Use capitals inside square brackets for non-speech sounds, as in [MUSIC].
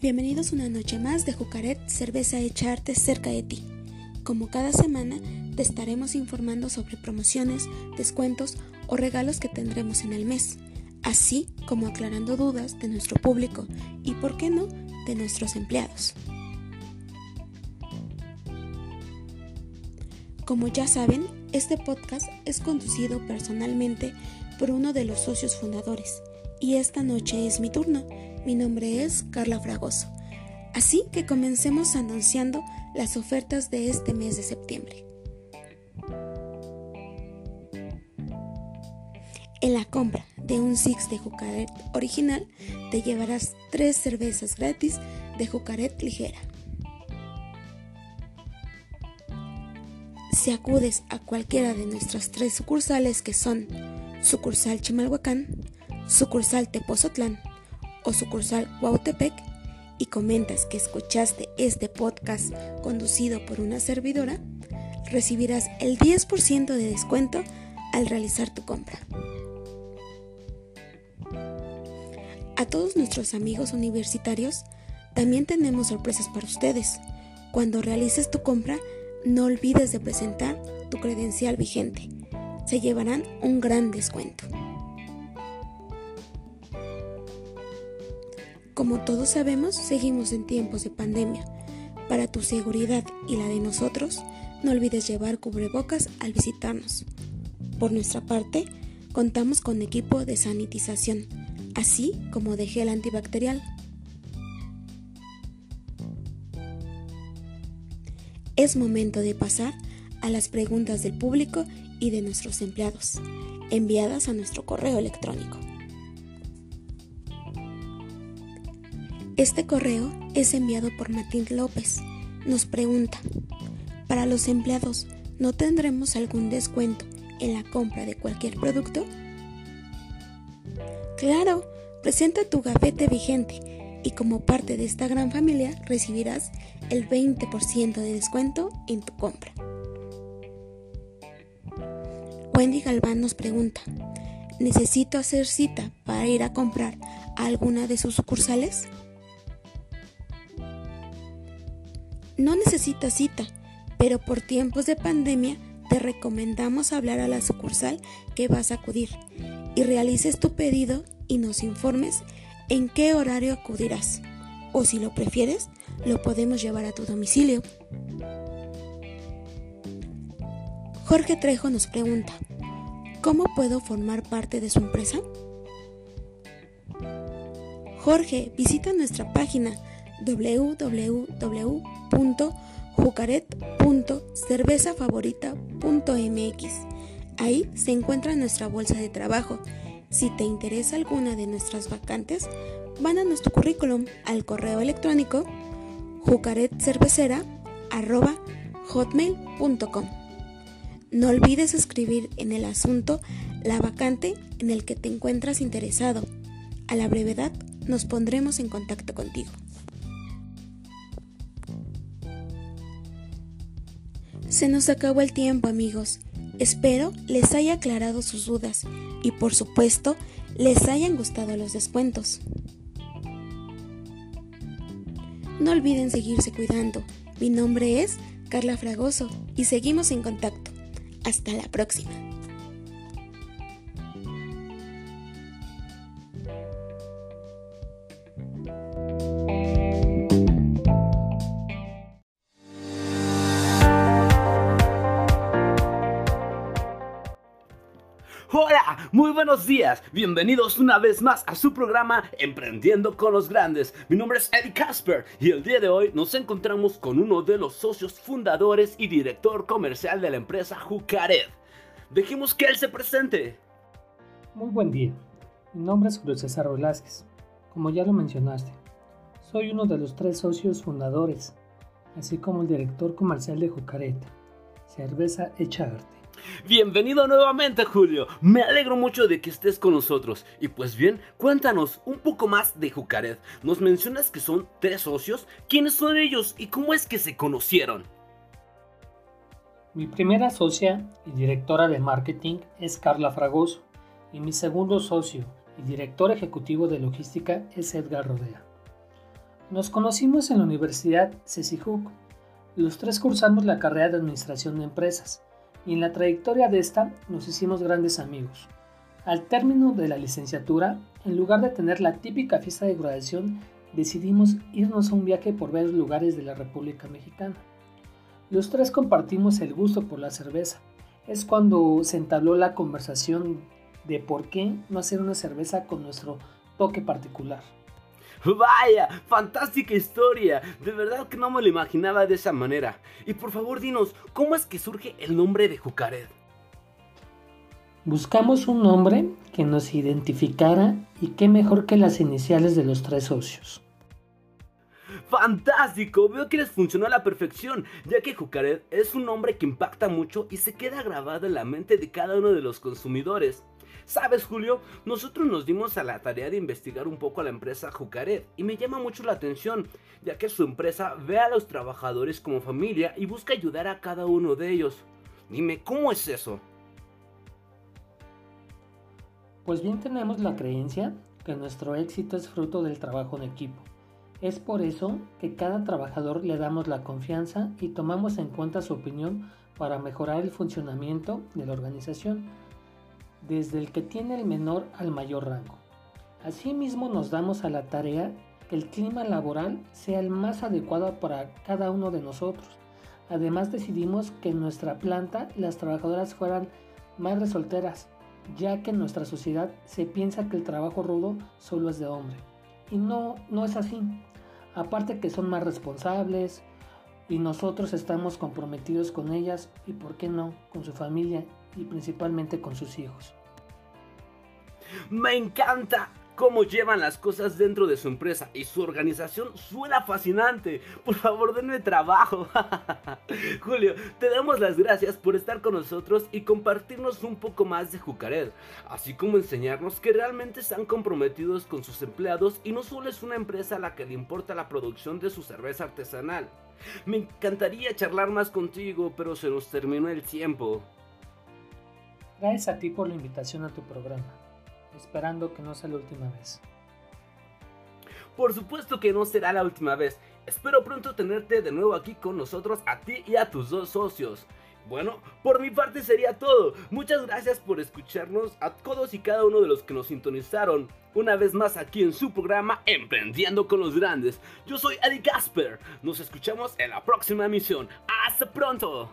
Bienvenidos una noche más de Jucaret, cerveza hecha arte cerca de ti. Como cada semana, te estaremos informando sobre promociones, descuentos o regalos que tendremos en el mes, así como aclarando dudas de nuestro público y, por qué no, de nuestros empleados. Como ya saben, este podcast es conducido personalmente por uno de los socios fundadores, y esta noche es mi turno mi nombre es Carla Fragoso. Así que comencemos anunciando las ofertas de este mes de septiembre. En la compra de un Six de Jucaret original te llevarás tres cervezas gratis de Jucaret ligera. Si acudes a cualquiera de nuestras tres sucursales que son sucursal Chimalhuacán, sucursal Tepozotlán o sucursal Cuautepec y comentas que escuchaste este podcast conducido por una servidora, recibirás el 10% de descuento al realizar tu compra. A todos nuestros amigos universitarios, también tenemos sorpresas para ustedes. Cuando realices tu compra, no olvides de presentar tu credencial vigente. Se llevarán un gran descuento. Como todos sabemos, seguimos en tiempos de pandemia. Para tu seguridad y la de nosotros, no olvides llevar cubrebocas al visitarnos. Por nuestra parte, contamos con equipo de sanitización, así como de gel antibacterial. Es momento de pasar a las preguntas del público y de nuestros empleados, enviadas a nuestro correo electrónico. Este correo es enviado por Matilde López. Nos pregunta, para los empleados, ¿no tendremos algún descuento en la compra de cualquier producto? Claro, presenta tu gafete vigente y como parte de esta gran familia recibirás el 20% de descuento en tu compra. Wendy Galván nos pregunta, ¿necesito hacer cita para ir a comprar alguna de sus sucursales? No necesitas cita, pero por tiempos de pandemia te recomendamos hablar a la sucursal que vas a acudir y realices tu pedido y nos informes en qué horario acudirás. O si lo prefieres, lo podemos llevar a tu domicilio. Jorge Trejo nos pregunta, ¿cómo puedo formar parte de su empresa? Jorge, visita nuestra página www.jucaret.cervezafavorita.mx. Ahí se encuentra nuestra bolsa de trabajo. Si te interesa alguna de nuestras vacantes, mándanos tu currículum al correo electrónico jucaretcervecera.hotmail.com. No olvides escribir en el asunto la vacante en el que te encuentras interesado. A la brevedad nos pondremos en contacto contigo. Se nos acabó el tiempo amigos. Espero les haya aclarado sus dudas y por supuesto les hayan gustado los descuentos. No olviden seguirse cuidando. Mi nombre es Carla Fragoso y seguimos en contacto. Hasta la próxima. Hola, muy buenos días. Bienvenidos una vez más a su programa Emprendiendo con los Grandes. Mi nombre es Eddie Casper y el día de hoy nos encontramos con uno de los socios fundadores y director comercial de la empresa Jucared. Dejemos que él se presente. Muy buen día. Mi nombre es Julio César Velázquez. Como ya lo mencionaste, soy uno de los tres socios fundadores, así como el director comercial de Jucared, cerveza hecha arte. Bienvenido nuevamente Julio, me alegro mucho de que estés con nosotros. Y pues bien, cuéntanos un poco más de Jucared. Nos mencionas que son tres socios, ¿quiénes son ellos y cómo es que se conocieron? Mi primera socia y directora de marketing es Carla Fragoso y mi segundo socio y director ejecutivo de logística es Edgar Rodea. Nos conocimos en la Universidad CECIJUC. Los tres cursamos la carrera de Administración de Empresas y en la trayectoria de esta nos hicimos grandes amigos. Al término de la licenciatura, en lugar de tener la típica fiesta de graduación, decidimos irnos a un viaje por varios lugares de la República Mexicana. Los tres compartimos el gusto por la cerveza. Es cuando se entabló la conversación de por qué no hacer una cerveza con nuestro toque particular. Vaya, fantástica historia. De verdad que no me lo imaginaba de esa manera. Y por favor dinos, ¿cómo es que surge el nombre de Jucared? Buscamos un nombre que nos identificara y qué mejor que las iniciales de los tres socios. ¡Fantástico! Veo que les funcionó a la perfección, ya que Jucared es un nombre que impacta mucho y se queda grabado en la mente de cada uno de los consumidores. Sabes, Julio, nosotros nos dimos a la tarea de investigar un poco a la empresa Jucared y me llama mucho la atención, ya que su empresa ve a los trabajadores como familia y busca ayudar a cada uno de ellos. Dime, ¿cómo es eso? Pues bien tenemos la creencia que nuestro éxito es fruto del trabajo en equipo. Es por eso que cada trabajador le damos la confianza y tomamos en cuenta su opinión para mejorar el funcionamiento de la organización, desde el que tiene el menor al mayor rango. Asimismo nos damos a la tarea que el clima laboral sea el más adecuado para cada uno de nosotros. Además decidimos que en nuestra planta las trabajadoras fueran madres solteras, ya que en nuestra sociedad se piensa que el trabajo rudo solo es de hombre. Y no, no es así. Aparte que son más responsables y nosotros estamos comprometidos con ellas y, por qué no, con su familia y principalmente con sus hijos. Me encanta cómo llevan las cosas dentro de su empresa y su organización suena fascinante. Por favor, denme trabajo. [LAUGHS] Julio, te damos las gracias por estar con nosotros y compartirnos un poco más de Jucared, así como enseñarnos que realmente están comprometidos con sus empleados y no solo es una empresa a la que le importa la producción de su cerveza artesanal. Me encantaría charlar más contigo, pero se nos terminó el tiempo. Gracias a ti por la invitación a tu programa esperando que no sea la última vez. Por supuesto que no será la última vez. Espero pronto tenerte de nuevo aquí con nosotros, a ti y a tus dos socios. Bueno, por mi parte sería todo. Muchas gracias por escucharnos a todos y cada uno de los que nos sintonizaron. Una vez más aquí en su programa Emprendiendo con los Grandes. Yo soy Eddie Casper. Nos escuchamos en la próxima emisión. ¡Hasta pronto!